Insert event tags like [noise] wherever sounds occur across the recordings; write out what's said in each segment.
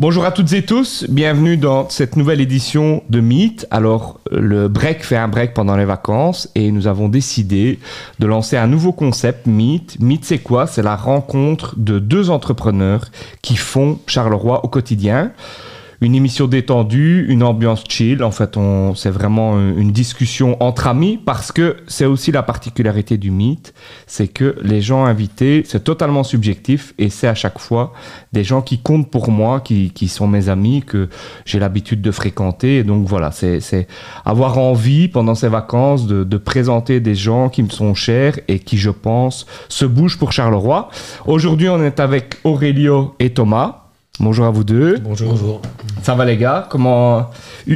Bonjour à toutes et tous, bienvenue dans cette nouvelle édition de Meet. Alors, le break fait un break pendant les vacances et nous avons décidé de lancer un nouveau concept Meet. Meet, c'est quoi? C'est la rencontre de deux entrepreneurs qui font Charleroi au quotidien une émission détendue, une ambiance chill. En fait, on, c'est vraiment une discussion entre amis parce que c'est aussi la particularité du mythe, c'est que les gens invités, c'est totalement subjectif et c'est à chaque fois des gens qui comptent pour moi, qui, qui sont mes amis, que j'ai l'habitude de fréquenter. Et donc voilà, c'est, c'est avoir envie pendant ces vacances de, de présenter des gens qui me sont chers et qui, je pense, se bougent pour Charleroi. Aujourd'hui, on est avec Aurélio et Thomas. Bonjour à vous deux. Bonjour. Bonjour. Ça va les gars? Comment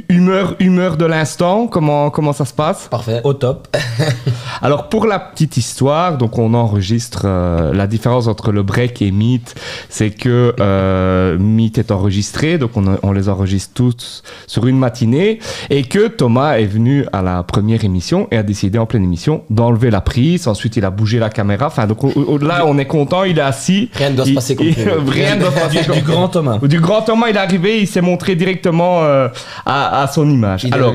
humeur humeur de l'instant Comment comment ça se passe? Parfait. Au top. [laughs] Alors pour la petite histoire, donc on enregistre euh, la différence entre le break et Meet, c'est que euh, Meet est enregistré, donc on, on, les enregistre tous sur une matinée, et que Thomas est venu à la première émission et a décidé en pleine émission d'enlever la prise. Ensuite, il a bougé la caméra. Enfin, donc au-delà, on est content, il est assis. Rien ne doit se passer comme [laughs] Rien ne doit se passer comme du grand Thomas. Du grand Thomas, il est arrivé, il s'est montré directement euh, à, à, son image. Il Alors,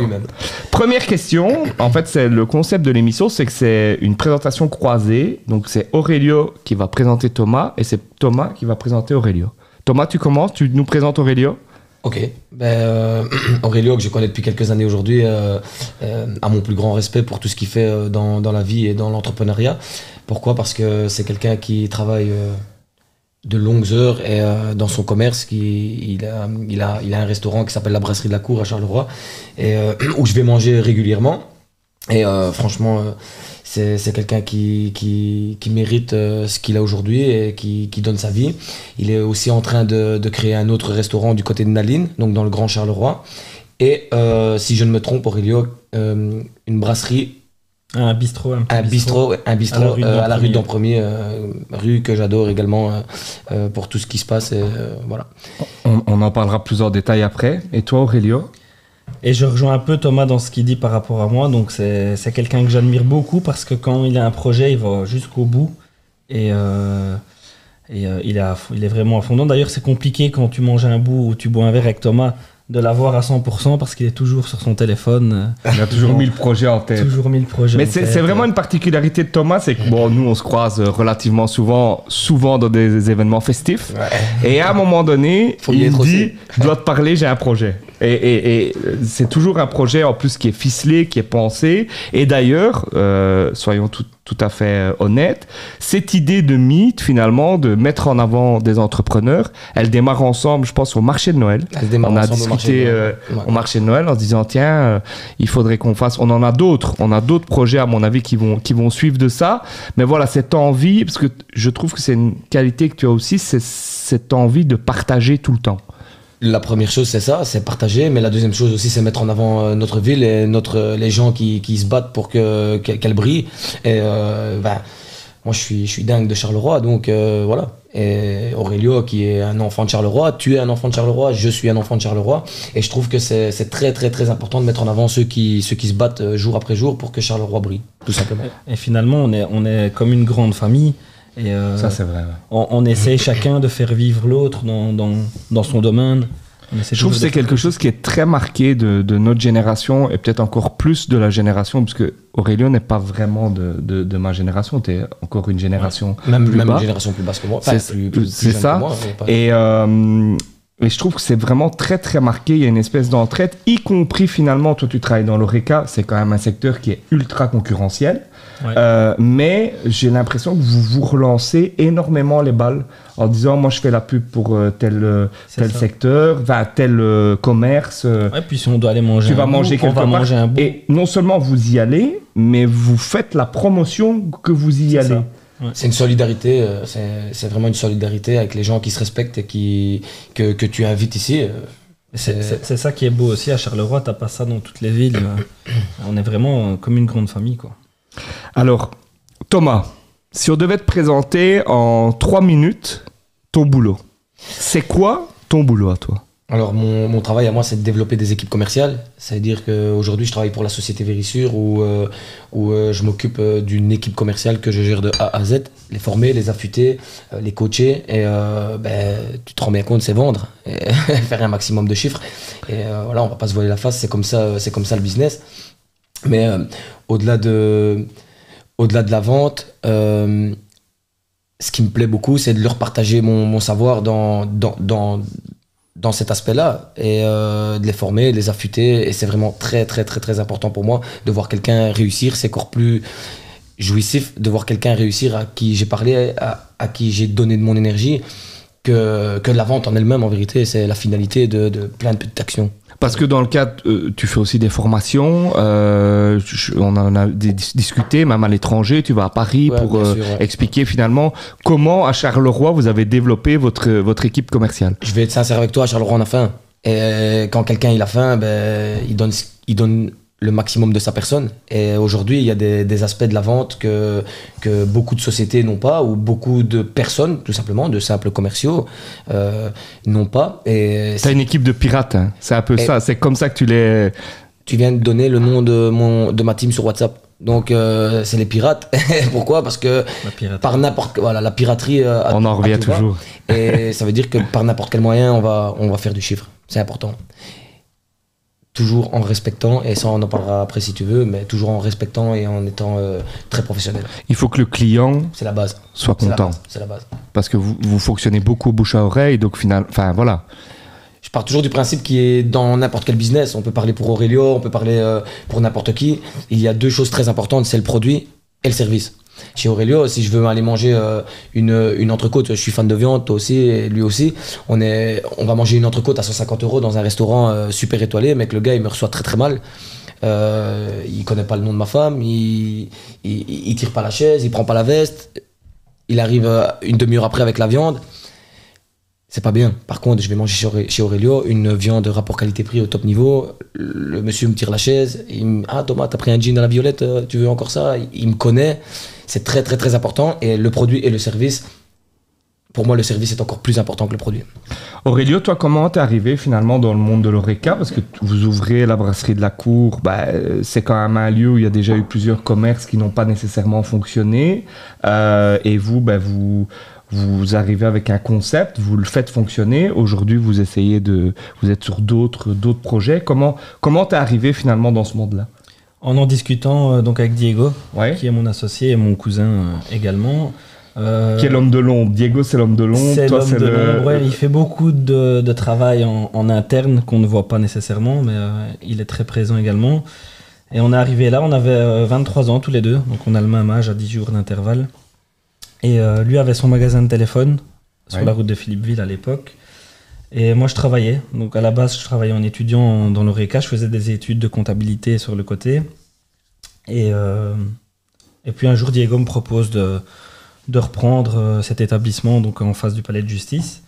première question, en fait, c'est le concept de l'émission, c'est que c'est une présentation croisée. Donc, c'est Aurélio qui va présenter Thomas et c'est Thomas qui va présenter Aurélio. Thomas, tu commences, tu nous présentes Aurélio Ok. Ben, euh, [clears throat] Aurélio, que je connais depuis quelques années aujourd'hui, euh, euh, a mon plus grand respect pour tout ce qu'il fait dans, dans, la vie et dans l'entrepreneuriat. Pourquoi? Parce que c'est quelqu'un qui travaille de longues heures et euh, dans son commerce qui il a, il a, il a un restaurant qui s'appelle la brasserie de la cour à Charleroi et euh, [clears throat] où je vais manger régulièrement. Et euh, franchement c'est, quelqu'un qui, qui, qui mérite ce qu'il a aujourd'hui et qui, qui, donne sa vie. Il est aussi en train de, de, créer un autre restaurant du côté de Naline donc dans le Grand Charleroi. Et si je ne me trompe Aurélio une brasserie un bistrot. Un, bistrot, un bistrot à la rue d'Empremier, euh, rue que j'adore également euh, euh, pour tout ce qui se passe. Et, voilà. On, on, en parlera plus en détail après. Et toi, Aurélio? Et je rejoins un peu Thomas dans ce qu'il dit par rapport à moi. Donc, c'est quelqu'un que j'admire beaucoup parce que quand il a un projet, il va jusqu'au bout. Et, et il, a, il est vraiment à fond. D'ailleurs, c'est compliqué quand tu manges un bout ou tu bois un verre avec Thomas de l'avoir à 100% parce qu'il est toujours sur son téléphone. Il a toujours mis le projet en tête. Toujours mis le projet Mais c'est vraiment une particularité de Thomas, c'est que bon, nous on se croise relativement souvent, souvent dans des événements festifs. Ouais. Et à un moment donné, Faut il dit, je dois te parler, j'ai un projet. Et, et, et c'est toujours un projet en plus qui est ficelé, qui est pensé. Et d'ailleurs, euh, soyons tout, tout à fait euh, honnêtes, cette idée de mythe finalement, de mettre en avant des entrepreneurs, elle démarre ensemble, je pense, au marché de Noël. On a discuté au marché, euh, ouais. au marché de Noël en se disant tiens, euh, il faudrait qu'on fasse. On en a d'autres, on a d'autres projets à mon avis qui vont qui vont suivre de ça. Mais voilà cette envie, parce que je trouve que c'est une qualité que tu as aussi, c'est cette envie de partager tout le temps. La première chose, c'est ça, c'est partager. Mais la deuxième chose aussi, c'est mettre en avant notre ville et notre, les gens qui, se battent pour que, qu'elle brille. Et euh, ben, moi, je suis, je dingue de Charleroi, donc euh, voilà. Et Aurélio, qui est un enfant de Charleroi, tu es un enfant de Charleroi, je suis un enfant de Charleroi. Et je trouve que c'est, très, très, très important de mettre en avant ceux qui, se battent euh, jour après jour pour que Charleroi brille, tout simplement. Et, finalement, on est comme une grande famille. Et euh, ça, c'est vrai. Ouais. On, on, essaie chacun de faire vivre l'autre dans, dans, dans, son domaine. Je trouve que c'est quelque chose qui est très marqué de, de notre génération et peut-être encore plus de la génération, parce que Aurélien n'est pas vraiment de, de, de ma génération, tu es encore une génération ouais. même, plus même bas. une génération plus basse que moi. C'est plus, plus, plus ça. Moi, et, euh, et je trouve que c'est vraiment très très marqué. Il y a une espèce d'entraide, y compris finalement, toi tu travailles dans l'ORECA, c'est quand même un secteur qui est ultra concurrentiel. Ouais. Euh, mais j'ai l'impression que vous vous relancez énormément les balles en disant moi je fais la pub pour euh, tel, tel ça. secteur, va tel euh, commerce. Ouais, puis si on doit aller manger tu un vas bout, manger quelque on va part. manger un bout. Et non seulement vous y allez, mais vous faites la promotion que vous y allez. Ouais. C'est une solidarité, euh, c'est vraiment une solidarité avec les gens qui se respectent et qui, que, que tu invites ici. euh, C'est ça qui est beau aussi à Charleroi, t'as pas ça dans toutes les villes. on est vraiment comme une grande famille. quoi. Alors, Thomas, si on devait te présenter en trois minutes ton boulot, c'est quoi ton boulot à toi? Alors, mon, mon travail à moi, c'est de développer des équipes commerciales. C'est-à-dire qu'aujourd'hui, je travaille pour la société Vérissure où, euh, où euh, je m'occupe euh, d'une équipe commerciale que je gère de A à Z. Les former, les affûter, les coacher. Et ben, tu te rends bien compte, c'est vendre. Et [laughs] faire un maximum de chiffres. Et voilà, on va pas se voiler la face. C'est comme c'est comme ça le business. Mais euh, au-delà de, au-delà de la vente, euh, ce qui me plaît beaucoup, c'est de leur partager mon, savoir dans, dans, dans, dans cet aspect-là et euh, de les former, de les affûter. Et c'est vraiment très, très, très, très important pour moi de voir quelqu'un réussir. C'est encore plus jouissif de voir quelqu'un réussir à qui j'ai parlé, à, qui j'ai donné de mon énergie, que, que la vente en elle-même, en vérité. C'est la finalité de plein de petites actions. Parce que dans le cadre, euh, tu fais aussi des formations, euh, je- on en a dis- discuté, même à l'étranger, tu vas à Paris Ouais, pour euh, sûr, ouais. expliquer finalement comment à Charleroi vous avez développé votre, votre équipe commerciale. Je vais être sincère avec toi, Charleroi, on a faim. Et quand quelqu'un il a faim, ben, il, donne, il donne le maximum de sa personne. Et aujourd'hui, il y a des, des aspects de la vente que, que beaucoup de sociétés n'ont pas, ou beaucoup de personnes, tout simplement, de simples commerciaux, euh, n'ont pas. Et T'as une équipe de pirates, hein. c'est un peu Et- ça, c'est comme ça que tu les... tu viens de donner le nom de, mon, de ma team sur WhatsApp. Donc, euh, c'est les pirates. [laughs] Pourquoi? Parce que par n'importe voilà la piraterie euh, à- On en revient toujours. et ça veut dire que par n'importe quel moyen on va on va faire du chiffre c'est important toujours en respectant et ça on en parlera après si tu veux mais toujours en respectant et en étant euh, très professionnel. Il faut que le client c'est la base. soit content. c'est la base. Parce que vous, vous fonctionnez beaucoup bouche à oreille, donc final, enfin voilà. je pars toujours du principe qui est dans n'importe quel business on peut parler pour Aurelio on peut parler euh, pour n'importe qui il y a deux choses très importantes c'est le produit et le service chez Aurelio, si je veux aller manger euh, une, entrecôte, je suis fan de viande, toi aussi, lui aussi, on, va manger une entrecôte à 150 euros dans un restaurant euh, super étoilé, mais le gars, il me reçoit très très mal. Euh, il connaît pas le nom de ma femme, il, il, il tire pas la chaise, il prend pas la veste, il arrive euh, une demi-heure après avec la viande. C'est pas bien. Par contre, je vais manger chez Aurelio une viande rapport qualité-prix au top niveau. Le monsieur me tire la chaise. Il me Ah, Thomas, t'as pris un jean à la violette, euh, tu veux encore ça? Il- me connaît. C'est très, très, très important. Et le produit et le service, pour moi, le service est encore plus important que le produit. Aurélio, toi, comment t'es arrivé finalement dans le monde de l'ORECA? Parce que vous ouvrez la brasserie de la Cour, bah, euh, c'est quand même un lieu où il y a déjà eu plusieurs commerces qui n'ont pas nécessairement fonctionné. Euh, et vous, bah, vous, vous arrivez avec un concept, vous le faites fonctionner. Aujourd'hui, vous essayez de, vous êtes sur d'autres, d'autres projets. Comment, comment t'es arrivé finalement dans ce monde-là? En en discutant euh, donc avec Diego, Ouais. qui est mon associé et mon cousin euh, également. euh, Qui est l'homme de l'ombre Diego, c'est l'homme de l'ombre. C'est l'homme de le- l'ombre. ouais, il fait beaucoup de, de travail en, en interne qu'on ne voit pas nécessairement, mais il est très présent également. Et on est arrivé là, on avait euh, 23 ans tous les deux, donc on a le même âge à 10 jours d'intervalle. Et euh, lui avait son magasin de téléphone sur Ouais. la route de Philippeville à l'époque. Et moi je travaillais, donc à la base je travaillais en étudiant dans l'ORECA, je faisais des études de comptabilité sur le côté. Et, euh, et puis un jour Diego me propose de, de reprendre euh, cet établissement donc en face du palais de justice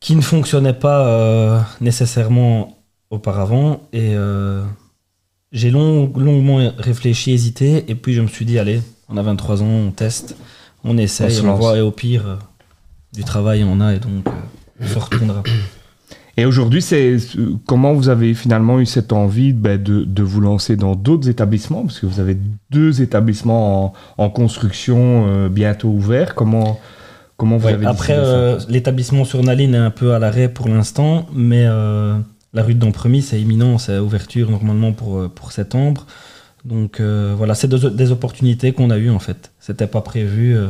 qui ne fonctionnait pas euh, nécessairement auparavant et euh, j'ai long- longuement réfléchi, hésité et puis je me suis dit allez, on a 23 ans, on teste, on On essaye, on, lance. voit et au pire euh, du travail on a et donc on se retournera. Et aujourd'hui, c'est euh, comment vous avez finalement eu cette envie ben, de, de vous lancer dans d'autres établissements? Parce que vous avez deux établissements en, en construction euh, bientôt ouverts. Comment, comment vous Ouais, avez après, euh, l'établissement sur Naline est un peu à l'arrêt pour l'instant, mais euh, la rue de Dampremis, c'est imminent, c'est ouverture normalement pour, pour septembre. Donc euh, voilà, c'est des, des opportunités qu'on a eues en fait. C'était pas prévu. euh,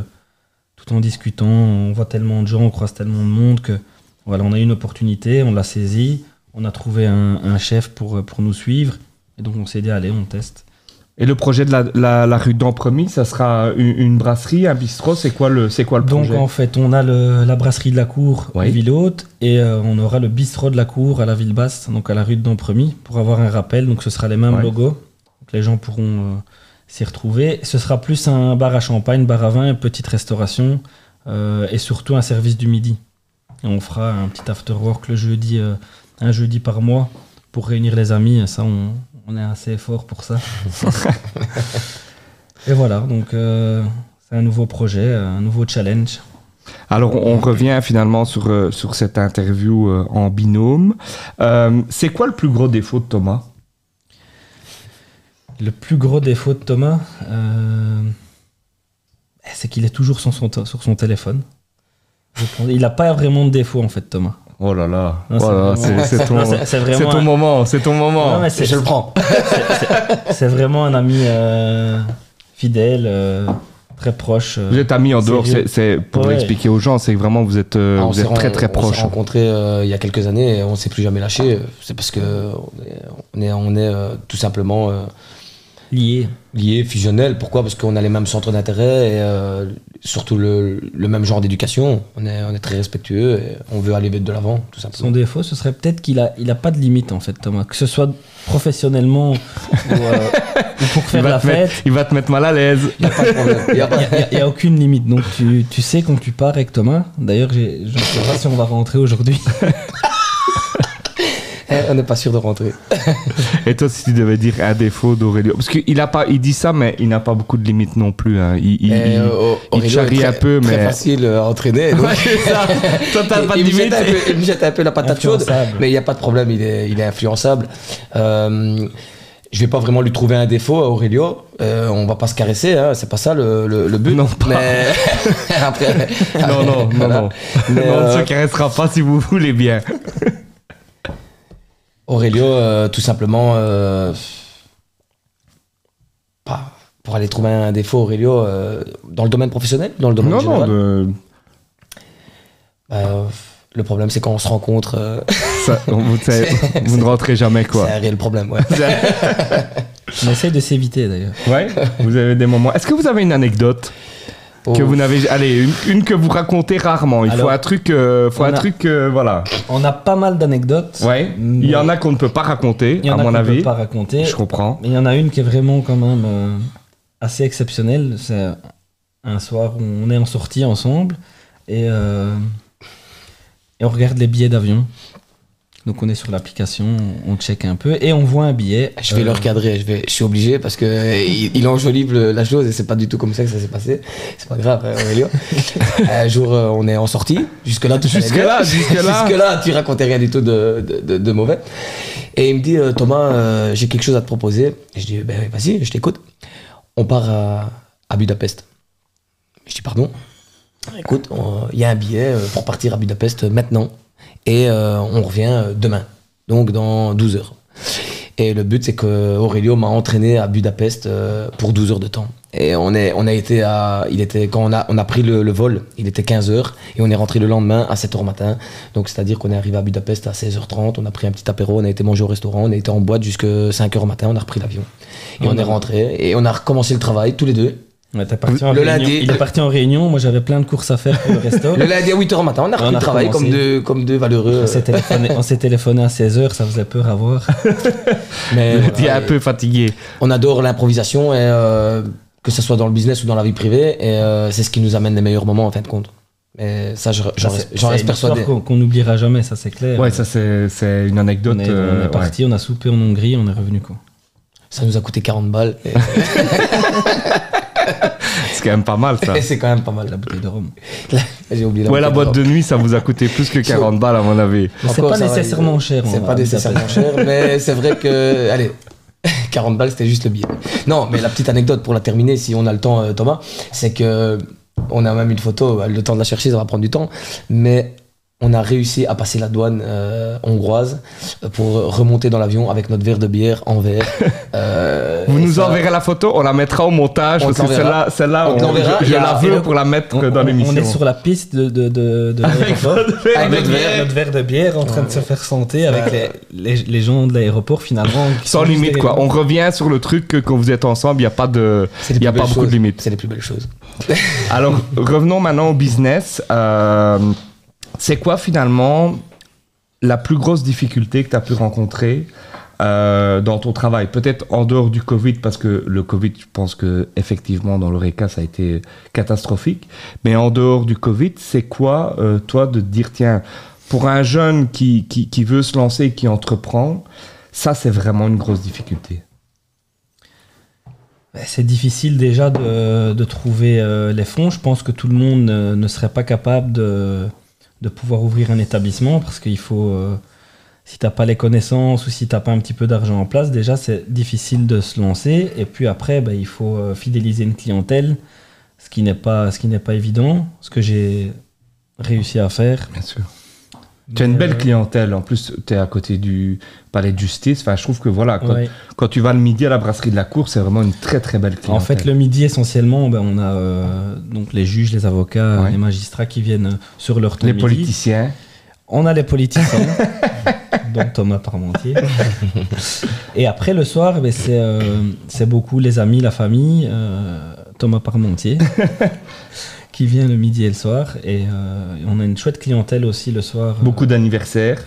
tout en discutant, on voit tellement de gens, on croise tellement de monde que voilà, on a eu une opportunité, on l'a saisie, on a trouvé un, un chef pour, euh, pour nous suivre, et donc on s'est dit allez, on teste. Et le projet de la, la, la rue d'Ampremis, ça sera une, une brasserie, un bistrot C'est quoi le, c'est quoi le Donc projet? en fait, on a le- la brasserie de la Cour Oui. à Ville Haute et euh, on aura le bistrot de la Cour à la Ville Basse, donc à la rue de Dampremis, pour avoir un rappel. Donc ce sera les mêmes logos, donc les gens pourront euh, s'y retrouver. Ce sera plus un bar à champagne, bar à vin, petite restauration euh, et surtout un service du midi. Et on fera un petit after work le jeudi, euh, un jeudi par mois pour réunir les amis. Ça, on, on est assez fort pour ça. [laughs] et voilà, donc euh, c'est un nouveau projet, un nouveau challenge. Alors, on revient finalement sur, sur cette interview en binôme. Euh, c'est quoi le plus gros défaut de Thomas? Le plus gros défaut de Thomas, euh, c'est qu'il est toujours sur son, sur son téléphone. Il n'a pas vraiment de défaut en fait, Thomas. Oh là là, Oh c'est là là, vraiment- c'est c'est ton, un- moment, c'est ton moment. Non, mais c'est- Je le prends. [laughs] C'est vraiment un ami euh, fidèle, euh, très proche. euh. Vous êtes amis en dehors, c'est pour Ouais. expliquer aux gens, c'est que vraiment vous êtes, euh, Ah, on vous s'est êtes ren- très très On s'est proches. rencontrés euh, il y a quelques années et on s'est plus jamais lâché. C'est parce que on est, on est, on est, euh, tout simplement euh, lié. liés, fusionnels. Pourquoi? Parce qu'on a les mêmes centres d'intérêt et euh, surtout le, le même genre d'éducation. On est, on est très respectueux et on veut aller de l'avant, tout Son simplement. défaut, ce serait peut-être qu'il a, il a pas de limite en fait, Thomas. Que ce soit professionnellement ou, euh, ou pour faire la mettre, fête, il va te mettre mal à l'aise. Il n'y a pas de problème. Il y a aucune limite. Donc tu, tu sais quand tu pars avec Thomas. D'ailleurs, je ne sais pas si on va rentrer aujourd'hui. [laughs] on n'est pas sûr de rentrer. [laughs] Et toi, si tu devais dire un défaut d'Aurélio, parce qu'il a pas, il dit ça, mais il n'a pas beaucoup de limites non plus. hein. Il, il, euh, il charrie est très- un peu, Très mais- facile à entraîner. [laughs] donc- Ouais, ça. [laughs] Toi, t'as pas de il, me jette limite. un peu, il me jette un peu la patate chaude, mais il n'y a pas de problème, il est, il est influençable. Euh, je vais pas vraiment lui trouver un défaut à Aurelio. Euh, on va pas se caresser, hein, c'est pas ça le, le, le but. Non, pas. Mais après, Non, non, Voilà. non. Mais, Non, on ne euh, se caressera pas si vous voulez bien. Aurelio, euh, tout simplement, euh, pas- pour aller trouver un défaut, Aurelio, euh, dans le domaine professionnel, dans le domaine Non, non, de- Euh, le problème, c'est quand on se rencontre, euh, [laughs] ça, vous, savez, [laughs] vous ne rentrez jamais, quoi. c'est un réel problème. Ouais. [laughs] On essaye de s'éviter d'ailleurs. Ouais, vous avez des moments. Est-ce que vous avez une anecdote? Que vous n'avez. Allez, une, une que vous racontez rarement. Il faut un truc. euh, faut on un a- truc. euh, voilà. On a pas mal d'anecdotes. Ouais. Il y en a qu'on ne peut pas raconter, Il y en à a mon avis. peut pas raconter. Je comprends. Mais il y en a une qui est vraiment quand même euh, assez exceptionnelle. C'est un soir où on est en sortie ensemble et, et on regarde les billets d'avion. Donc on est sur l'application, on check un peu et on voit un billet. Je vais euh, le recadrer, je, vais, je suis obligé parce que il, il enjolive le- la chose et c'est pas du tout comme ça que ça s'est passé. C'est pas grave, hein, Aurélio. [laughs] un jour, euh, on est en sortie. Jusque-là, tout allait bien. Jusque-là, jusque-là. Jusque-là, tu racontais rien du tout de, de, de- de mauvais. Et il me dit euh, Thomas, euh, j'ai quelque chose à te proposer. Et je dis ben, Vas-y, je t'écoute. On part à, à Budapest. Je dis Pardon? Écoute, il y a un billet pour partir à Budapest maintenant. Et euh, on revient euh, demain. Donc dans 12 heures. Et le but, c'est que Aurelio m'a entraîné à Budapest euh, pour 12 heures de temps. Et on, est, on a été à. Il était, quand on a, on a pris le, le vol, il était 15 heures. Et on est rentré le lendemain à 7 heures matin. Donc, c'est-à-dire qu'on est arrivé à Budapest à 16h30. On a pris un petit apéro. On a été manger au restaurant. On a été en boîte jusqu'à 5 heures matin. On a repris l'avion. Et on On est rentré. Et on a recommencé le travail tous les deux. Ouais, t'es parti en Le réunion. lundi- Il est parti en réunion. Moi j'avais plein de courses à faire pour le resto. [laughs] Le lundi à 8h matin, on a repris On le travail comme deux, comme deux valeureux. On s'est téléphoné, on s'est téléphoné à 16h, ça faisait peur à voir. [laughs] Mais étiez voilà, un peu fatigué. on adore l'improvisation et euh, que ce soit dans le business ou dans la vie privée et euh, c'est ce qui nous amène les meilleurs moments en fin de compte. Et ça, je- j'en Ça, reste, reste persuadé. qu'on qu'on n'oubliera jamais, ça c'est clair. Ouais, ça, c'est c'est une anecdote. on est, on euh, est parti, on a soupé en Hongrie, on est revenu quoi. Ça nous a coûté 40 balles et. [laughs] [laughs] C'est quand même pas mal, ça. et [laughs] c'est quand même pas mal. La bouteille de rhum. [laughs] J'ai oublié Ouais, la bouteille boîte de nuit, ça vous a coûté plus que 40 balles, à mon avis. C'est pas nécessairement cher. C'est on- pas nécessairement cher, mais c'est vrai que. Allez, 40 balles, c'était juste le billet. Non, mais la petite anecdote pour la terminer, si on a le temps, euh, Thomas, c'est que. On a même une photo, bah, le temps de la chercher, ça va prendre du temps, mais on a réussi à passer la douane euh, hongroise euh, pour remonter dans l'avion avec notre verre de bière en verre. Euh, Vous nous ça- enverrez la photo, on la mettra au montage, On parce que celle-là, On on- je, la veux pour la mettre On, dans on- l'émission. on est sur la piste de, de, de, Avec notre verre. notre verre de bière en train de se faire santé avec les, les, les gens de l'aéroport finalement. Sans limite, quoi. On revient sur le truc que quand vous êtes ensemble, il n'y a pas de, y a pas beaucoup de limites. C'est les plus belles choses. [laughs] Alors, revenons maintenant au business. Euh, c'est quoi finalement la plus grosse difficulté que tu as pu rencontrer euh, dans ton travail Peut-être en dehors du Covid, parce que le Covid, je pense que effectivement dans l'ORECA, ça a été catastrophique. Mais en dehors du Covid, c'est quoi, euh, toi, de dire, tiens, pour un jeune qui, qui, veut se lancer qui entreprend, ça, c'est vraiment une grosse difficulté? Ben, c'est difficile déjà de, de trouver euh, les fonds. Je pense que tout le monde ne, serait pas capable de, de pouvoir ouvrir un établissement parce qu'il faut, si tu n'as pas les connaissances ou si tu n'as pas un petit peu d'argent en place, déjà c'est difficile de se lancer. Et puis après, ben, il faut euh, fidéliser une clientèle, ce qui n'est pas, ce qui n'est pas évident, ce que j'ai réussi à faire. Bien sûr. Tu as une belle euh, clientèle. En plus, tu es à côté du palais de justice. Enfin, je trouve que voilà, quand, ouais. quand tu vas le midi à la brasserie de la cour, c'est vraiment une très très belle clientèle. En fait, le midi, essentiellement, ben, on a euh, donc les juges, les avocats, Ouais. les magistrats qui viennent sur leur temps les midi. politiciens. On a les politiciens, [laughs] dont Thomas Parmentier. Et après, le soir, ben, c'est euh, c'est beaucoup les amis, la famille, euh, Thomas Parmentier, [laughs] qui vient le midi et le soir. Et euh, on a une chouette clientèle aussi le soir. Beaucoup d'anniversaires.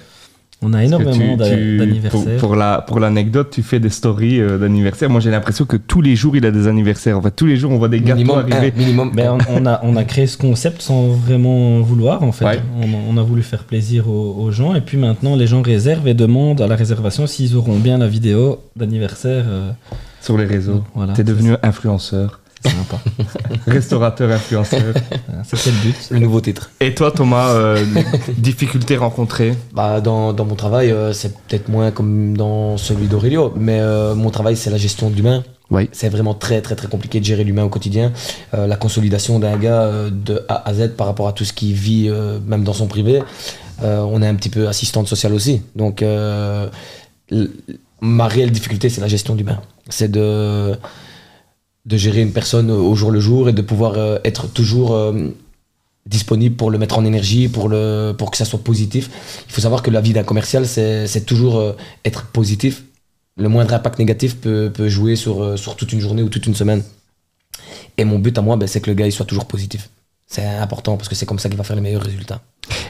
On a énormément d'anniversaires. Pour, pour la pour l'anecdote, tu fais des stories euh, d'anniversaires. Moi, j'ai l'impression que tous les jours, il a des anniversaires. En fait, tous les jours, on voit des gâteaux minimum arriver. un, minimum Ben, on, on a, on a créé ce concept sans vraiment vouloir, en fait. Ouais. On, on a voulu faire plaisir aux, aux gens. Et puis maintenant, les gens réservent et demandent à la réservation s'ils auront bien la vidéo d'anniversaire. euh, sur les réseaux. voilà. T'es devenu influenceur, sympa. [laughs] restaurateur influenceur. [laughs] C'était le but. le nouveau titre. Et toi, Thomas, euh, [laughs] difficultés rencontrées Bah, dans, dans mon travail, euh, c'est peut-être moins comme dans celui d'Aurelio, mais euh, mon travail, c'est la gestion de l'humain. Oui. C'est vraiment très, très, très compliqué de gérer l'humain au quotidien. Euh, la consolidation d'un gars euh, de A à Z par rapport à tout ce qu'il vit, euh, même dans son privé. Euh, on est un petit peu assistante sociale aussi. Donc, euh, ma réelle difficulté, c'est la gestion d'humain. C'est de, de gérer une personne au jour le jour et de pouvoir euh, être toujours euh, disponible pour le mettre en énergie, pour, le, pour que ça soit positif. Il faut savoir que la vie d'un commercial, c'est toujours euh, être positif. Le moindre impact négatif peut, peut jouer sur, sur toute une journée ou toute une semaine. Et mon but à moi, ben, c'est que le gars il soit toujours positif. C'est important parce que c'est comme ça qu'il va faire les meilleurs résultats.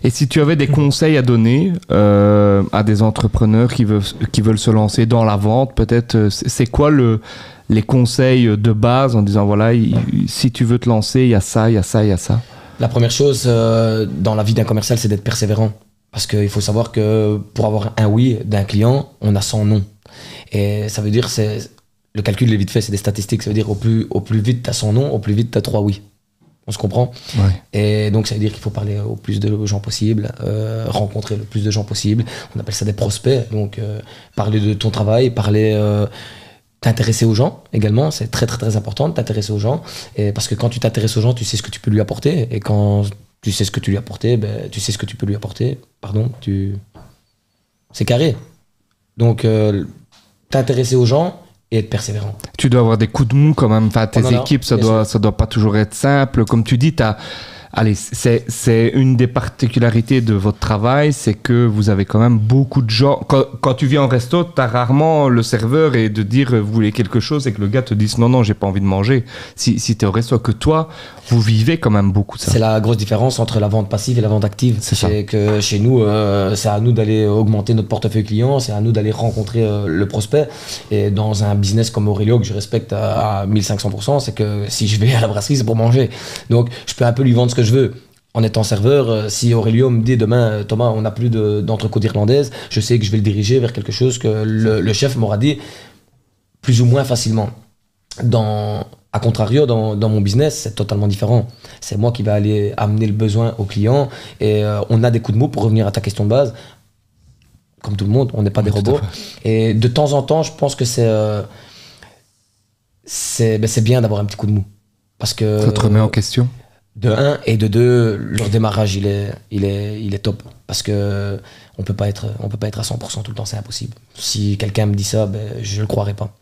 Et si tu avais des conseils à donner à des entrepreneurs qui veulent, qui veulent se lancer dans la vente, peut-être, c'est quoi le, les conseils de base en disant voilà, il- si tu veux te lancer, il y a ça, il y a ça, il y a ça La première chose euh, dans la vie d'un commercial, c'est d'être persévérant. Parce qu'il faut savoir que pour avoir un oui d'un client, on a 100 non. Et ça veut dire, c'est le calcul est vite fait, c'est des statistiques. Ça veut dire au plus, au plus vite tu as 100 non, au plus vite tu as 3 oui. On se comprend? Ouais. Et donc ça veut dire qu'il faut parler au plus de gens possible, euh, rencontrer le plus de gens possible. On appelle ça des prospects. Donc euh, parler de ton travail, parler... T'intéresser aux gens également, c'est très très très important de t'intéresser aux gens. Et parce que quand tu t'intéresses aux gens, tu sais ce que tu peux lui apporter. Et quand tu sais ce que tu lui apporter, ben, tu sais ce que tu peux lui apporter. Pardon, tu. C'est carré. Donc, euh, t'intéresser aux gens et être persévérant. Tu dois avoir des coups de mou quand même. Enfin, tes a, équipes, ça doit, ça doit pas toujours être simple. Comme tu dis, t'as- Allez, c'est c'est une des particularités de votre travail, c'est que vous avez quand même beaucoup de gens. Quand, quand tu viens en resto, tu as rarement le serveur et de dire euh, vous voulez quelque chose et que le gars te dise non, non, j'ai pas envie de manger. Si, si tu es au resto, que toi, vous vivez quand même beaucoup ça. C'est la grosse différence entre la vente passive et la vente active. C'est que chez nous, euh, c'est à nous d'aller augmenter notre portefeuille client, c'est à nous d'aller rencontrer euh, le prospect. Et dans un business comme Aurelio, que je respecte à, à 1500%, c'est que si je vais à la brasserie, c'est pour manger. Donc, je peux un peu lui vendre ce que je veux. En étant serveur, euh, si Aurelio me dit demain, euh, Thomas, on n'a plus de- d'entrecôte irlandaise, je sais que je vais le diriger vers quelque chose que le, le chef m'aura dit plus ou moins facilement. Dans, à contrario, dans, dans mon business, c'est totalement différent. C'est moi qui vais aller amener le besoin au client et euh, on a des coups de mots pour revenir à ta question de base. Comme tout le monde, on n'est pas des Oui, robots. Et de temps en temps, je pense que c'est euh, c'est ben, c'est bien d'avoir un petit coup de mou. Parce que Ça te remet en question? De 1 et de 2, leur démarrage il est, il est, il est top. Parce que on peut pas être, on peut pas être à 100% tout le temps, c'est impossible. Si quelqu'un me dit ça, ben, je le croirais pas.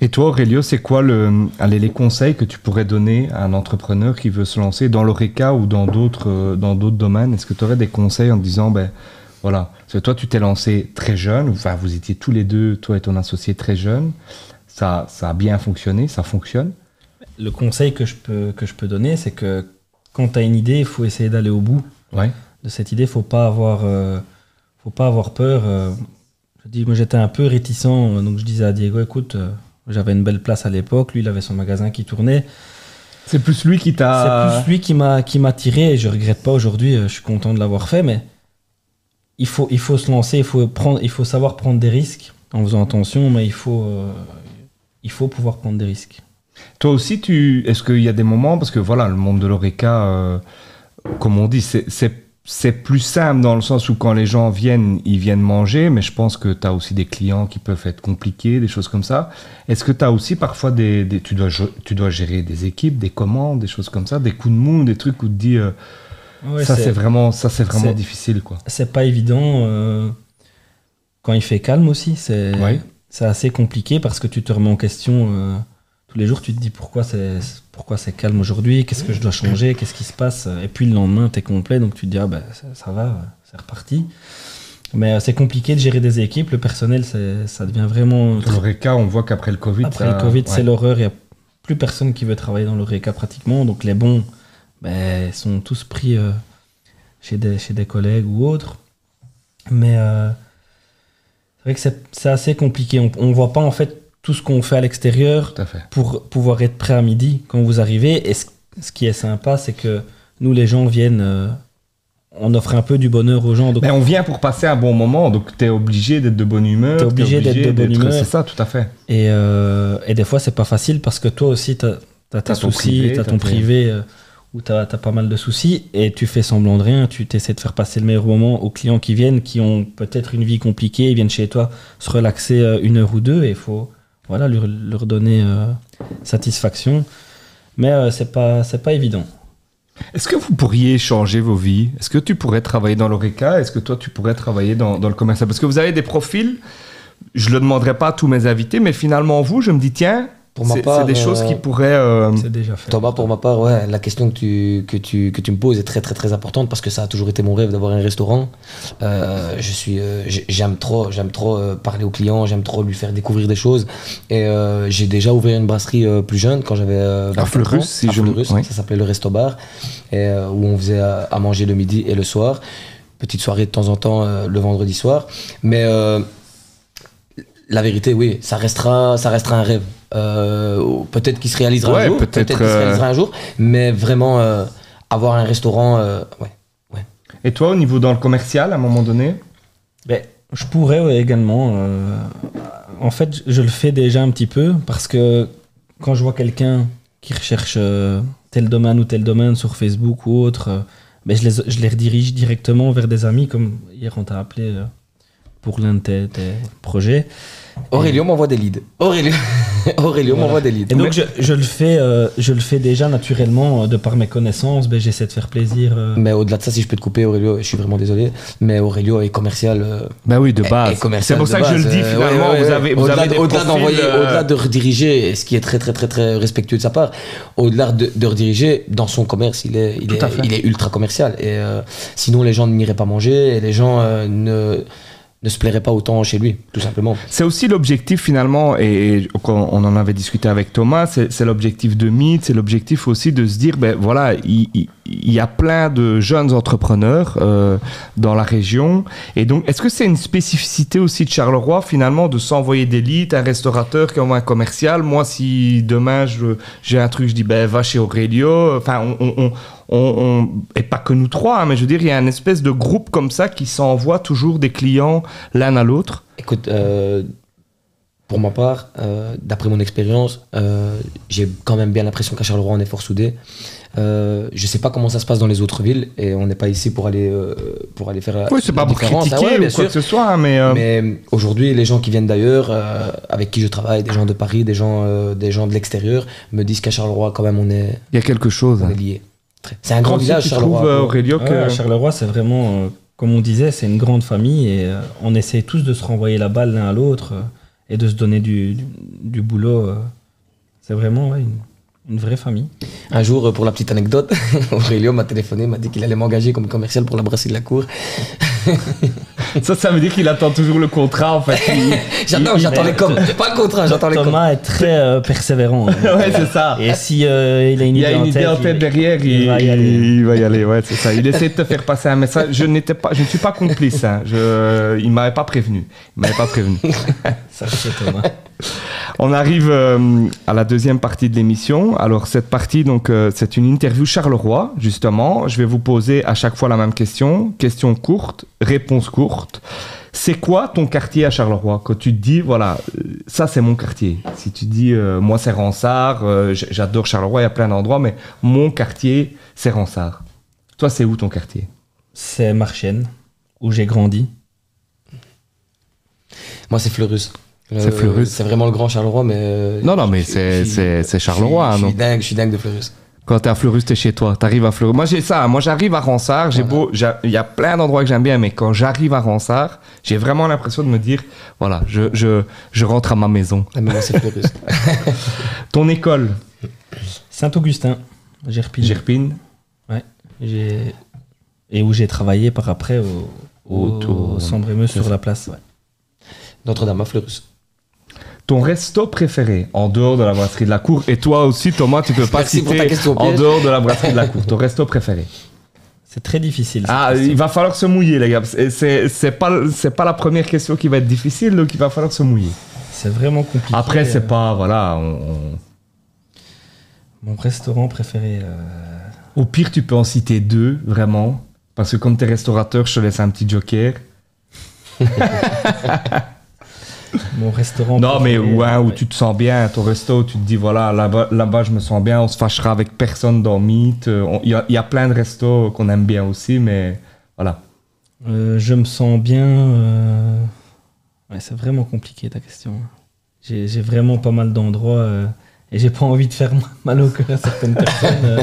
Et toi, Aurélio, c'est quoi le, allez, les conseils que tu pourrais donner à un entrepreneur qui veut se lancer dans l'ORECA ou dans d'autres euh, dans d'autres domaines? Est-ce que tu aurais des conseils en te disant, ben voilà, parce que toi, tu t'es lancé très jeune, enfin, vous étiez tous les deux, toi et ton associé, très jeunes. Ça, ça a bien fonctionné, ça fonctionne. Le conseil que je peux, que je peux donner, c'est que quand tu as une idée, il faut essayer d'aller au bout Ouais. de cette idée. Il faut pas avoir, euh, faut pas avoir peur. euh. je dis, moi j'étais un peu réticent, euh, donc je disais à Diego, écoute, euh, j'avais une belle place à l'époque, lui il avait son magasin qui tournait. C'est plus lui qui C'est t'a. plus lui qui m'a qui m'a tiré et je regrette pas aujourd'hui. Je suis content de l'avoir fait, mais il faut il faut se lancer, il faut prendre, il faut savoir prendre des risques en faisant attention, mais il faut il faut pouvoir prendre des risques. Toi aussi, tu, est-ce qu'il y a des moments, parce que voilà, le monde de l'ORECA, euh, comme on dit, c'est, plus simple dans le sens où quand les gens viennent, ils viennent manger, mais je pense que tu as aussi des clients qui peuvent être compliqués, des choses comme ça. Est-ce que tu as aussi parfois des, des- tu, dois, tu dois gérer des équipes, des commandes, des choses comme ça, des coups de mou, des trucs où tu te dis, euh, ça c'est vraiment, ça c'est vraiment difficile quoi. c'est pas évident euh, quand il fait calme aussi. C'est c'est assez compliqué parce que tu te remets en question tous les jours. Tu te dis pourquoi c'est pourquoi c'est calme aujourd'hui, qu'est-ce que je dois changer, qu'est-ce qui se passe. Et puis le lendemain, tu es complet, donc tu te dis ah ben, ça, ça va, c'est reparti. Mais euh, c'est compliqué de gérer des équipes. Le personnel, ça devient vraiment. Dans l'ORECA, on voit qu'après le Covid, Après ça- le Covid, ouais. c'est l'horreur. Il n'y a plus personne qui veut travailler dans l'ORECA pratiquement. Donc les bons ben, sont tous pris euh, chez, des, chez des collègues ou autres. Mais euh, c'est vrai que c'est assez compliqué. On ne voit pas en fait tout ce qu'on fait à l'extérieur pour pouvoir être prêt à midi quand vous arrivez. Et ce, qui est sympa, c'est que nous, les gens viennent. euh, on offre un peu du bonheur aux gens. Donc Ben, on vient pour passer un bon moment, donc tu es obligé d'être de bonne humeur. T'es obligé d'être de bonne humeur. C'est ça, tout à fait. Et, euh, et des fois, c'est pas facile parce que toi aussi, tu as, tes T'as ton soucis, tu as ton tes- privé euh, où tu as, pas mal de soucis et tu fais semblant de rien. Tu essaies de faire passer le meilleur moment aux clients qui viennent, qui ont peut-être une vie compliquée, ils viennent chez toi se relaxer euh, une heure ou deux et il faut voilà, leur, donner euh, satisfaction. Mais euh, c'est pas, c'est pas évident. Est-ce que vous pourriez changer vos vies? Est-ce que tu pourrais travailler dans l'ORECA Est-ce que toi, tu pourrais travailler dans, dans le commercial? Parce que vous avez des profils, je ne le demanderai pas à tous mes invités, mais finalement, vous, je me dis, tiens, Pour ma part, c'est des choses euh, qui pourraient... euh, C'est déjà fait. Thomas, pour ma part, ouais, la question que tu, que, tu, que tu me poses est très très très importante parce que ça a toujours été mon rêve d'avoir un restaurant. Euh, je suis, euh, j'ai- j'aime trop, j'aime trop euh, parler aux clients, j'aime trop lui faire découvrir des choses. Et euh, j'ai déjà ouvert une brasserie euh, plus jeune quand j'avais euh, 24 Fleurus, ans, si à je me- Fleurus, oui. ça s'appelait le Resto Bar, et, euh, où on faisait à, à manger le midi et le soir. Petite soirée de temps en temps euh, le vendredi soir. Mais euh, la vérité, oui, ça restera, ça restera un rêve. Euh, peut-être qu'il se réalisera Ouais, un jour, peut-être, peut-être qu'il se euh, réalisera un jour, mais vraiment euh, avoir un restaurant, euh, ouais. Et toi, au niveau dans le commercial, à un moment donné? Ben, je pourrais ouais, également. euh, en fait, je- je le fais déjà un petit peu parce que quand je vois quelqu'un qui recherche euh, tel domaine ou tel domaine sur Facebook ou autre, euh, ben, je, les, je les redirige directement vers des amis, comme hier on t'a appelé euh, pour l'un de tes, tes projets. Aurélio m'envoie des leads. Aurélio, [laughs] Aurélio m'envoie des leads. Et donc je, je le fais, euh, je le fais déjà naturellement euh, de par mes connaissances. Ben, j'essaie de faire plaisir. euh, Mais au-delà de ça, si je peux te couper, Aurélio, je suis vraiment désolé, mais Aurélio est commercial. euh, Ben oui, de base. est commercial C'est pour ça que je le dis finalement. ouais, ouais, vous ouais. avez, vous au-delà avez de- des au-delà profils, d'envoyer, euh, au-delà de rediriger, ce qui est très très très très respectueux de sa part, au-delà de, de rediriger dans son commerce, il est, il est, il ultra commercial. Et euh, sinon, les gens n'iraient pas manger et les gens euh, ne ne se plairaient pas autant chez lui, tout simplement. C'est aussi l'objectif finalement, et on en avait discuté avec Thomas, c'est l'objectif de Meet, c'est l'objectif aussi de se dire, ben voilà, il, y a plein de jeunes entrepreneurs euh, dans la région, et donc est-ce que c'est une spécificité aussi de Charleroi finalement de s'envoyer des leads, un restaurateur qui envoie un commercial, moi si demain j'ai un truc, je dis ben va chez Aurelio, enfin on- on- on- et pas que nous trois, hein, mais je veux dire il y a une espèce de groupe comme ça qui s'envoie toujours des clients l'un à l'autre. Écoute, euh, pour ma part, euh, d'après mon expérience, euh, j'ai quand même bien l'impression qu'à Charleroi, on est fort soudés. Euh, je sais pas comment ça se passe dans les autres villes et on n'est pas ici pour aller, euh, pour aller faire. Oui, c'est pas pour critiquer Ah ouais, ou bien quoi sûr. que ce soit, hein, mais, euh, Mais aujourd'hui, les gens qui viennent d'ailleurs, euh, avec qui je travaille, des gens de Paris, des gens, euh, des gens de l'extérieur, me disent qu'à Charleroi, quand même, on est, il y a quelque chose. on hein. est liés. C'est un grand village, Charleroi. trouves, euh, Aurélio, que... à Charleroi, c'est vraiment, euh, comme on disait, c'est une grande famille et euh, on essaie tous de se renvoyer la balle l'un à l'autre euh, et de se donner du, du, du boulot. euh. c'est vraiment ouais, une, une vraie famille. Un jour, pour la petite anecdote, [laughs] Aurélio m'a téléphoné, m'a dit qu'il allait m'engager comme commercial pour la brasserie de la cour. [laughs] Ça, ça veut dire qu'il attend toujours le contrat, en fait. [laughs] Il- J'attends, j'attends les coms. Pas le contrat, j'attends les coms. Thomas est très euh, persévérant. hein. [laughs] ouais, c'est ça. Et si euh, il a une Il y idée a une en idée tête, en tête il- derrière, il, il va y aller. il va y aller, ouais, c'est ça. Il essaie de te faire passer un message. Je n'étais pas, je ne suis pas complice. Hein. Je, il m'avait pas prévenu. Il m'avait pas prévenu. Ça, c'est Thomas. [laughs] On arrive euh, à la deuxième partie de l'émission. Alors cette partie, donc, euh, c'est une interview Charleroi, justement. Je vais vous poser à chaque fois la même question. Question courte, réponse courte. C'est quoi ton quartier à Charleroi? Quand tu te dis, voilà, euh, ça c'est mon quartier. Si tu dis, moi c'est Ransard, j- j'adore Charleroi, il y a plein d'endroits, mais mon quartier c'est Ransard. Toi, c'est où ton quartier? C'est Marchienne, où j'ai grandi. Moi, c'est Fleurus. C'est Fleurus. C'est vraiment le grand Charleroi, mais. euh, Non, non, mais je- c'est- je suis- c'est- c'est je Charleroi, suis- hein, Je non suis dingue, je suis dingue de Fleurus. Quand t'es à Fleurus, t'es chez toi. T'arrives à Fleurus. Moi, j'ai ça. Moi, j'arrive à Ransard. J'ai beau, il y a plein d'endroits que j'aime bien, mais quand j'arrive à Ransard, j'ai vraiment l'impression de me dire, voilà, je, je, je rentre à ma maison. Ah, mais moi, c'est Fleurus. [laughs] Ton école, Saint-Augustin, Gerpine. Gerpine, J'ai- Et où j'ai travaillé par après au, au, au sur la place. ouais. Notre-Dame à Fleurus. Ton resto préféré en dehors de la brasserie de la cour. Et toi aussi, Thomas, tu peux pas Merci citer question en dehors de la brasserie de la cour. Ton resto préféré. C'est très difficile. Ah, question. il va falloir se mouiller, les gars. C'est- pas, c'est pas la première question qui va être difficile, donc il va falloir se mouiller. C'est vraiment compliqué. Après, c'est euh, pas, voilà, on- on- Mon restaurant préféré. euh, Au pire, tu peux en citer deux, vraiment. Parce que comme t'es restaurateur, je te laisse un petit joker. [laughs] [laughs] Mon restaurant. Non, mais ouais, où tu te sens bien, ton resto, où tu te dis, voilà, là-bas, là-bas, je me sens bien, on se fâchera avec personne dans Meet. Euh, Il y, a- il y a plein de restos qu'on aime bien aussi, mais voilà. Euh, je me sens bien. euh, Ouais, c'est vraiment compliqué ta question. J'ai vraiment pas mal d'endroits euh, et j'ai pas envie de faire [laughs] mal au cœur à certaines personnes.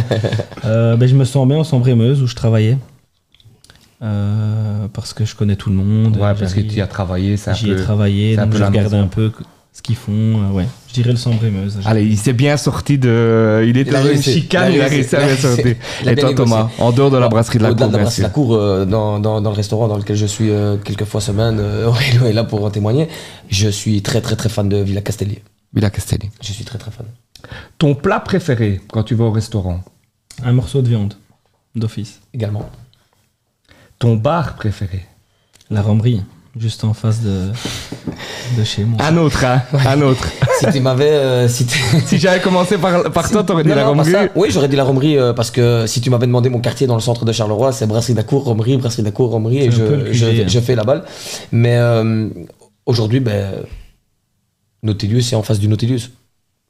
ben, je me sens bien au Sambre-et-Meuse où je travaillais. Euh, parce que je connais tout le monde. Ouais, parce que tu y as travaillé, c'est un J'y ai travaillé, donc je regarde un peu ce qu'ils font. euh, ouais, je dirais le Sambre-et-Meuse. Allez, il s'est bien sorti de... Il était dans une chicane, Il a réussi. à bien sortir. Et toi. Thomas, en dehors de la brasserie de la cour, de la brasserie de la cour, euh, dans, dans, dans le restaurant dans lequel je suis euh, quelques fois semaine, [laughs] Aurélio est là pour en témoigner. Je suis très très très fan de Villa Castelli. Villa Castelli. Je suis très très fan. Ton plat préféré quand tu vas au restaurant? Un morceau de viande, d'office. Également. Ton bar préféré La Ramberie, juste en face de, de chez moi. Un autre, hein Un autre. Si tu m'avais. euh, si j'avais commencé par, par toi, t'aurais dit la Romerie. Oui, j'aurais dit la Romerie euh, parce que si tu m'avais demandé mon quartier dans le centre de Charleroi, c'est Brasserie d'Acour, Romerie, Brasserie d'Acour, Romerie, et je, hein. je fais la balle. Mais euh, aujourd'hui, ben, Nautilus est en face du Nautilus.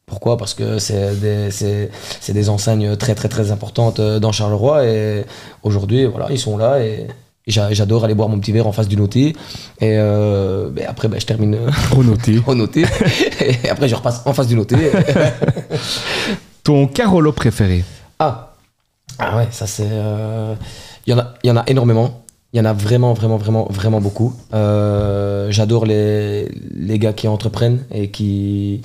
Pourquoi? Parce que c'est des, c'est, des enseignes très très très importantes euh, dans Charleroi et aujourd'hui, voilà, ils sont là et j'a- j'adore aller boire mon petit verre en face du Nautilus. Et euh, ben, après, ben, je termine euh, Au noté. [laughs] au Nautilus et après je repasse en face du Nautilus. [laughs] Ton Carolo préféré? Ah, ah ouais, ça c'est. euh, Il y, en a, il y en a énormément. Il y en a vraiment, vraiment, vraiment, vraiment beaucoup. Euh, J'adore les, les gars qui entreprennent et qui,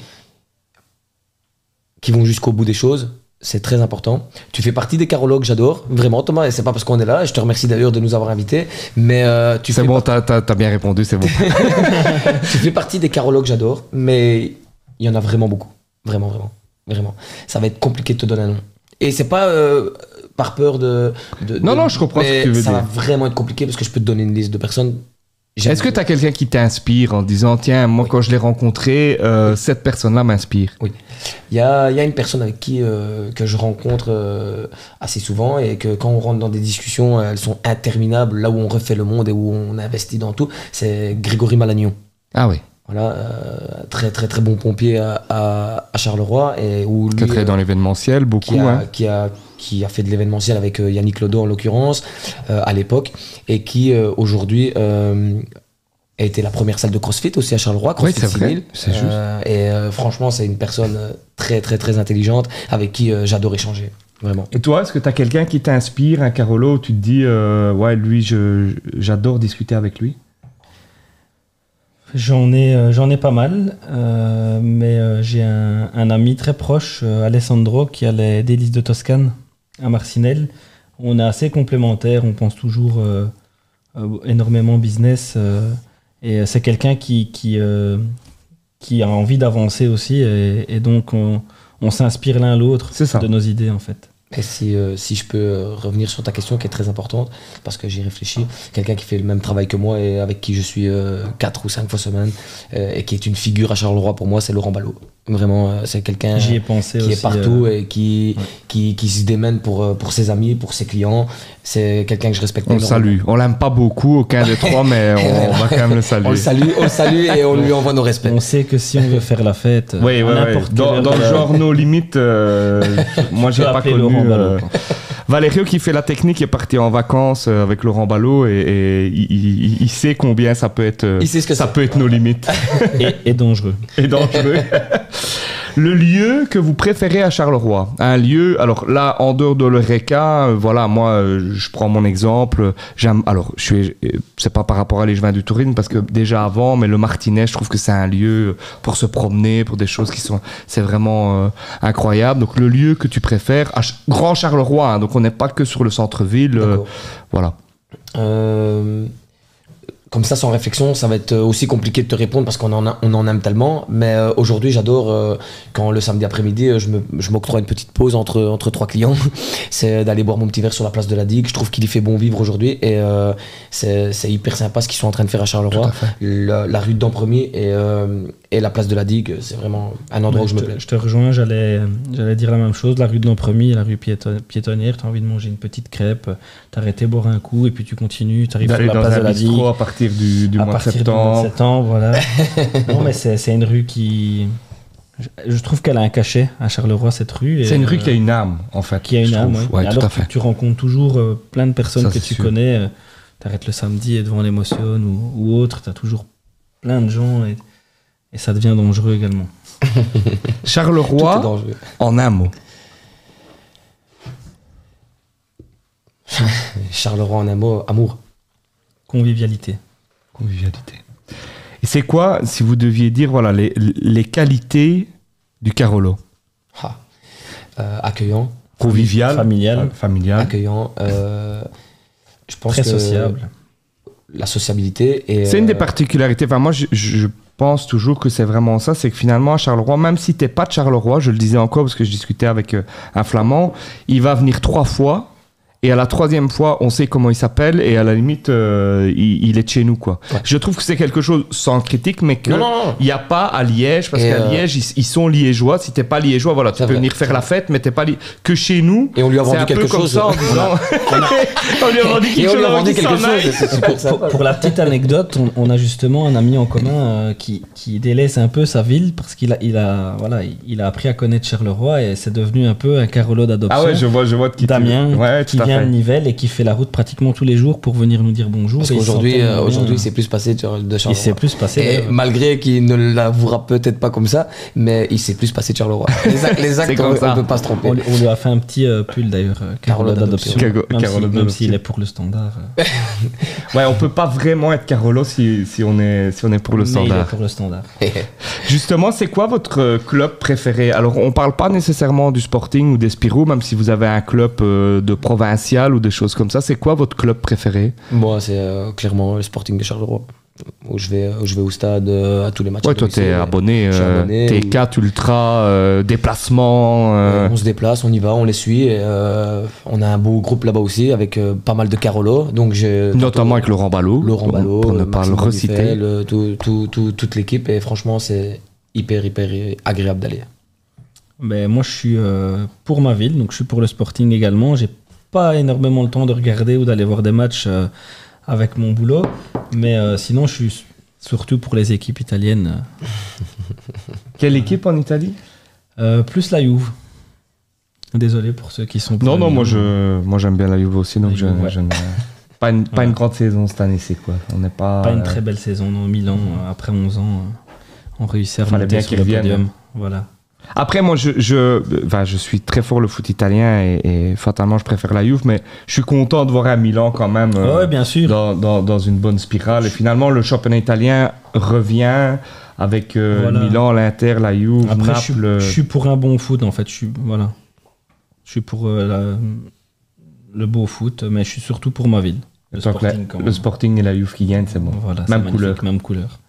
qui vont jusqu'au bout des choses. C'est très important. Tu fais partie des carologues, j'adore. Vraiment, Thomas, et c'est pas parce qu'on est là. Je te remercie d'ailleurs de nous avoir invités. Mais euh, tu, C'est bon, t'as t'as- t'as bien répondu, c'est bon. [laughs] tu fais partie des carologues, j'adore. Mais il y en a vraiment beaucoup. Vraiment, vraiment. Vraiment. Ça va être compliqué de te donner un nom. Et c'est pas euh, par peur de, de- Non, de- non, je comprends ce que tu veux ça dire. va vraiment être compliqué parce que je peux te donner une liste de personnes. Est-ce que tu as quelqu'un qui t'inspire en disant Tiens, moi, Oui. quand je l'ai rencontré, euh, cette personne-là m'inspire? Il y a, il y a une personne avec qui euh, que je rencontre euh, assez souvent et que quand on rentre dans des discussions, elles sont interminables, là où on refait le monde et où on investit dans tout, c'est Grégory Malagnon. Ah oui, Voilà, très très très bon pompier à, à- à Charleroi et où qui a lui, travaillé euh, dans l'événementiel, beaucoup. qui a, hein. qui, a, qui a fait de l'événementiel avec euh, Yannick Lodo en l'occurrence euh, à l'époque et qui euh, aujourd'hui euh, a été la première salle de CrossFit aussi à Charleroi, Oui, CrossFit c'est vrai, 6000. c'est juste. Euh, et euh, franchement, c'est une personne très très très intelligente avec qui euh, j'adore échanger. Vraiment. Et toi, est-ce que tu as quelqu'un qui t'inspire, un Carolo, où tu te dis euh, Ouais, lui, je- j'adore discuter avec lui? J'en ai, j'en ai pas mal, euh, mais euh, j'ai un, un ami très proche, euh, Alessandro, qui a les délices de Toscane à Marcinelle. On est assez complémentaires, on pense toujours euh, euh, énormément business, euh, et c'est quelqu'un qui, qui, euh, qui a envie d'avancer aussi, et, et donc on, on s'inspire l'un l'autre C'est ça. de nos idées en fait. Et si, euh, si je peux euh, revenir sur ta question qui est très importante, parce que j'y réfléchis, quelqu'un qui fait le même travail que moi et avec qui je suis 4 ou 5 fois semaine, et qui est une figure à Charleroi pour moi, c'est Laurent Ballot. Vraiment, euh, c'est quelqu'un J'y ai pensé qui aussi, est partout euh, et qui, qui, qui se démène pour, euh, pour ses amis, pour ses clients. C'est quelqu'un que je respecte On le salue. On l'aime pas beaucoup, aucun des trois, [laughs] mais on, va quand même le saluer. On le salue, on le salue et on lui envoie nos respects. On sait que si on veut faire la fête, Oui, oui. n'importe Dans, dans le genre nos limites, euh, [laughs] moi j'ai pas connu. Valério qui fait la technique est parti en vacances euh, avec Laurent Ballot et, et il, il- il sait combien ça peut être. Il sait ce que ça peut être nos limites et, et dangereux. [laughs] et dangereux. [laughs] Le lieu que vous préférez à Charleroi, un lieu. Alors là, en dehors de l'Eureka, euh, voilà, moi, euh, je prends mon exemple. J'aime. Alors, je suis. euh, C'est pas par rapport à l'échevin du Touring parce que déjà avant, mais le Martinet, je trouve que c'est un lieu pour se promener, pour des choses qui sont. C'est vraiment incroyable. Donc le lieu que tu préfères, à Ch- Grand Charleroi. hein, donc on n'est pas que sur le centre-ville. voilà. Euh, comme ça, sans réflexion, ça va être aussi compliqué de te répondre parce qu'on en, a- on en aime tellement. Mais euh, aujourd'hui, j'adore euh, quand le samedi après-midi, euh, je me- je m'octroie une petite pause entre, entre trois clients. [laughs] c'est d'aller boire mon petit verre sur la place de la Digue. Je trouve qu'il y fait bon vivre aujourd'hui et euh, c'est c'est hyper sympa ce qu'ils sont en train de faire à Charleroi. La, la rue de Dampremier et, euh, et la place de la Digue, c'est vraiment un endroit où je me te, plais. je te rejoins, j'allais, j'allais dire la même chose. La rue de l'Emperemi et la rue piéton- piétonnière, tu as envie de manger une petite crêpe, t'arrêter, boire un coup, et puis tu continues, tu arrives sur la place de la Digue. à partir du, du à mois de partir du mois de septembre. voilà. [laughs] non, mais c'est, une rue qui. Je, je trouve qu'elle a un cachet à Charleroi, cette rue. C'est une rue euh, qui a une âme, en fait. qui a une âme, ouais. Ouais, Et tout alors que tu rencontres toujours euh, plein de personnes Ça, que tu sûr. connais. euh, T'arrêtes le samedi et devant l'émotion ou, ou autre, t'as toujours plein de gens et, et ça devient dangereux également. [laughs] Charleroi, dangereux. en un mot. [laughs] Charleroi en un mot, amour. Convivialité. Convivialité. Et c'est quoi, si vous deviez dire, voilà, les, les qualités du Carolo? Ah. Euh, accueillant, Convivial, Familial. familial. accueillant. euh, je pense Très que sociable. La sociabilité et C'est une des euh, particularités. Enfin, moi, je, je pense toujours que c'est vraiment ça. C'est que finalement, à Charleroi, même si t'es pas de Charleroi, je le disais encore parce que je discutais avec un Flamand, il va venir trois fois. Et à la troisième fois, on sait comment il s'appelle et à la limite, euh, il, il est de chez nous, quoi. Ouais. Je trouve que c'est quelque chose sans critique, mais que Non, non, non. il n'y a pas à Liège parce qu'à euh, Liège, ils, ils sont liégeois. Si t'es pas liégeois, voilà, tu peux vrai. venir faire la fête, mais t'es pas li- que chez nous. Et on lui a vendu quelque chose. ça en disant. [laughs] on lui a vendu quelque chose qu'il Pour, la petite anecdote, on, on a justement un ami en commun euh, qui, qui délaisse un peu sa ville parce qu'il a, il a, voilà, il- a appris à connaître Charleroi et c'est devenu un peu un Carolo d'adoption. Ah ouais, je vois, je vois de qui tu- Damien, Ouais, qui vient fait. de Nivelles et qui fait la route pratiquement tous les jours pour venir nous dire bonjour. Parce qu'aujourd'hui, euh, aujourd'hui, c'est plus passé de Char- de Il Charleroi. s'est plus passé. Et malgré qu'il ne l'avouera peut-être pas comme ça, mais il s'est plus passé de Charleroi. [laughs] Les actes, les actes comme on, ça. on peut pas se tromper. On, lui- on lui a fait un petit euh, pull d'ailleurs, euh, Carolo Carolo d'adoption. Même si- s'il est pour le standard. euh, [laughs] Ouais, on peut pas vraiment être Carolo si, si on est si on est pour le mais il est standard. pour le standard. [laughs] Justement, c'est quoi votre club préféré? Alors, on parle pas nécessairement du Sporting ou des Spirou, même si vous avez un club euh, de ou des choses comme ça. C'est quoi votre club préféré? Moi, c'est euh, clairement le Sporting de Charleroi. Où je vais, où je vais au stade euh, à tous les matchs. Ouais, toi, t'es abonné, euh, abonné, t'es ou- 4 ultra, euh, déplacement. euh, On se déplace, on y va, on les suit. et, euh, on a un beau groupe là-bas aussi avec euh, pas mal de Carolo. Donc j'ai Notamment avec Laurent Ballot. Laurent Ballot, Pour ne pas le reciter. Tout- tout- tout- toute l'équipe. Et franchement, c'est hyper, hyper agréable d'aller. Ben, moi, je suis euh, pour ma ville, donc je suis pour le Sporting également. J'ai pas énormément le temps de regarder ou d'aller voir des matchs euh, avec mon boulot, mais euh, sinon, je suis surtout pour les équipes italiennes. [laughs] Quelle équipe en Italie? Euh, plus la Juve. Désolé pour ceux qui sont. Non, non, moi, je, moi j'aime bien la Juve aussi, donc La je, Juve, ouais. je ne- [laughs] Pas une, pas une grande saison cette année, c'est quoi? On n'est pas. Pas une euh, très belle saison, non. Milan, après 11 ans, on réussit à remonter sur le podium. Voilà. Après, moi, je, je, enfin, je suis très fort le foot italien et, et fatalement, je préfère la Juve, mais je suis content de voir un Milan quand même euh, ouais, bien sûr. dans, dans, dans une bonne spirale. Et finalement, le championnat italien revient avec euh, Voilà. Milan, l'Inter, la Juve, Après, je suis, Naples. je suis pour un bon foot, en fait. Je suis, voilà. Je suis pour euh, la- le beau foot, mais je suis surtout pour ma ville. Le la- Sporting, le et la Juve qui gagnent, c'est bon. Voilà, Même couleur. Même couleur.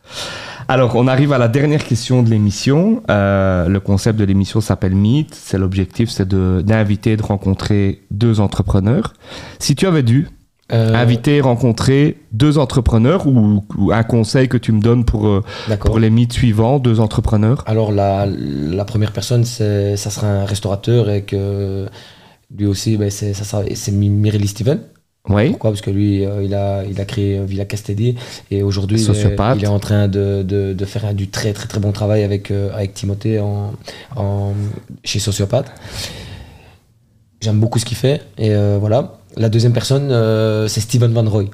Alors, on arrive à la dernière question de l'émission. Euh, le concept de l'émission s'appelle Meet. C'est l'objectif, c'est de- d'inviter, de, rencontrer deux entrepreneurs. Si tu avais dû Euh, inviter, rencontrer deux entrepreneurs ou, ou un conseil que tu me donnes pour, euh, pour les mythes suivants, deux entrepreneurs? Alors la, la première personne, ça sera un restaurateur et que lui aussi, ben, c'est, ça sera, c'est Mi- Mireille Steven. Oui. Pourquoi? Parce que lui, euh, il, a, il a créé Villa Castelli et aujourd'hui, il est, Sociopathe. il est en train de, de, de faire du très très très bon travail avec, euh, avec Timothée en, en, chez Sociopathe. J'aime beaucoup ce qu'il fait et euh, voilà. La deuxième personne, c'est Steven Van Roy.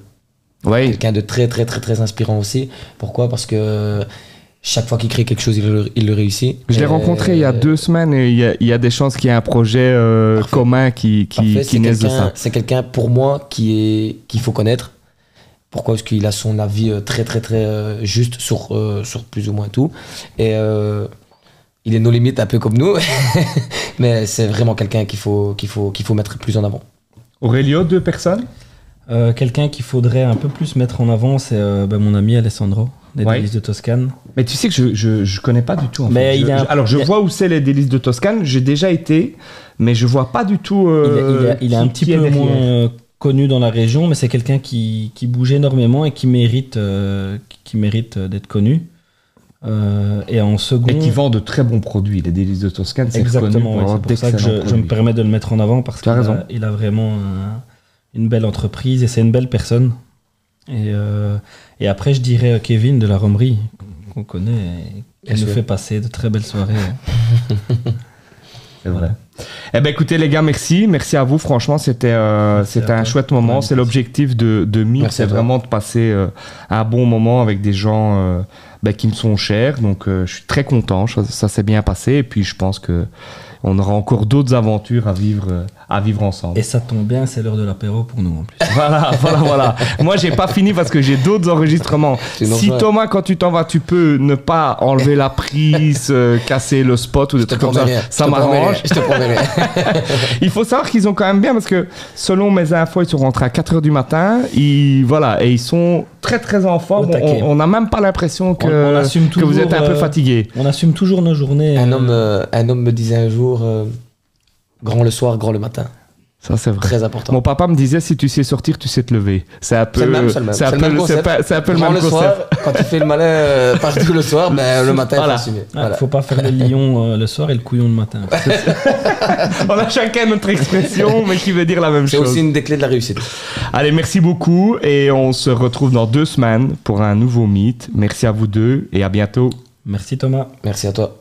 Oui. Quelqu'un de très très très très inspirant aussi. Pourquoi? Parce que chaque fois qu'il crée quelque chose, il le, il le réussit. Je l'ai Et- rencontré il y a deux semaines et il y a, il y a des chances qu'il y ait un projet euh, commun qui, qui, qui naisse de quelqu'un- ça. C'est quelqu'un pour moi qui est qu'il faut connaître. Pourquoi? Parce qu'il a son avis euh, très très très euh, juste sur, euh, sur plus ou moins tout. Et euh, il est nos limites un peu comme nous. [laughs] Mais c'est vraiment quelqu'un qu'il faut, qu'il faut, qu'il faut mettre plus en avant. Aurélio, deux personnes? Euh, Quelqu'un qu'il faudrait un peu plus mettre en avant, c'est euh, ben, mon ami Alessandro, des Ouais. délices de Toscane. Mais tu sais que je, je, je connais pas du tout. En Mais fait. il Je- a- alors je il a- vois où c'est les délices de Toscane. J'ai déjà été, mais je vois pas du tout. Il est- euh, il, est, un petit peu moins euh, connu dans la région, mais c'est quelqu'un qui, qui bouge énormément et qui mérite, euh, qui mérite d'être connu. Et en second, Et qui vend de très bons produits. Les délices de Toscane, c'est exactement, ouais, c'est pour ça que je, me permets de le mettre en avant parce qu'il a, il a vraiment un- une belle entreprise et c'est une belle personne. Et, euh, et après, je dirais Kevin de la Romerie qu'on connaît et qui nous fait passer de très belles soirées. [laughs] C'est vrai. Eh ben écoutez les gars, merci, merci à vous. Franchement, c'était euh, c'était un chouette moment. Ouais, c'est l'objectif de de c'est vraiment de passer euh, un bon moment avec des gens euh, ben, qui me sont chers. Donc je suis très content. Ça, ça s'est bien passé et puis je pense que on aura encore d'autres aventures à vivre à vivre ensemble. Et ça tombe bien, c'est l'heure de l'apéro pour nous en plus. [laughs] Voilà, voilà, voilà. Moi, j'ai pas fini parce que j'ai d'autres enregistrements. Si. Thomas, quand tu t'en vas, tu peux ne pas enlever la prise, euh, casser le spot ou des trucs comme ça, rien. ça m'arrange. Je te promets rien. [laughs] Il faut savoir qu'ils ont quand même bien parce que selon mes infos, ils sont rentrés à 4 heures du matin. Ils, voilà, et ils sont très très en forme. On n'a même pas l'impression que, que vous êtes un peu euh, fatigué. On assume toujours nos journées. Un euh, homme, euh, un homme me disait un jour euh, grand le soir, grand le matin. Ça, c'est vrai. Très important. Mon papa me disait si tu sais sortir, tu sais te lever. C'est un peu, C'est le même, c'est le même. c'est un C'est le peu même le- c'est concept. pas- c'est un peu le Grand même le concept. soir, quand tu fais le malin euh, partout le soir, ben, le matin, il Voilà. faut assumer. Ah, Voilà. Faut pas faire le lion euh, le soir et le couillon le matin. [laughs] On a chacun notre expression, mais qui veut dire la même C'est chose. aussi une des clés de la réussite. Allez, merci beaucoup et on se retrouve dans deux semaines pour un nouveau mythe. Merci à vous deux et à bientôt. Merci Thomas. Merci à toi.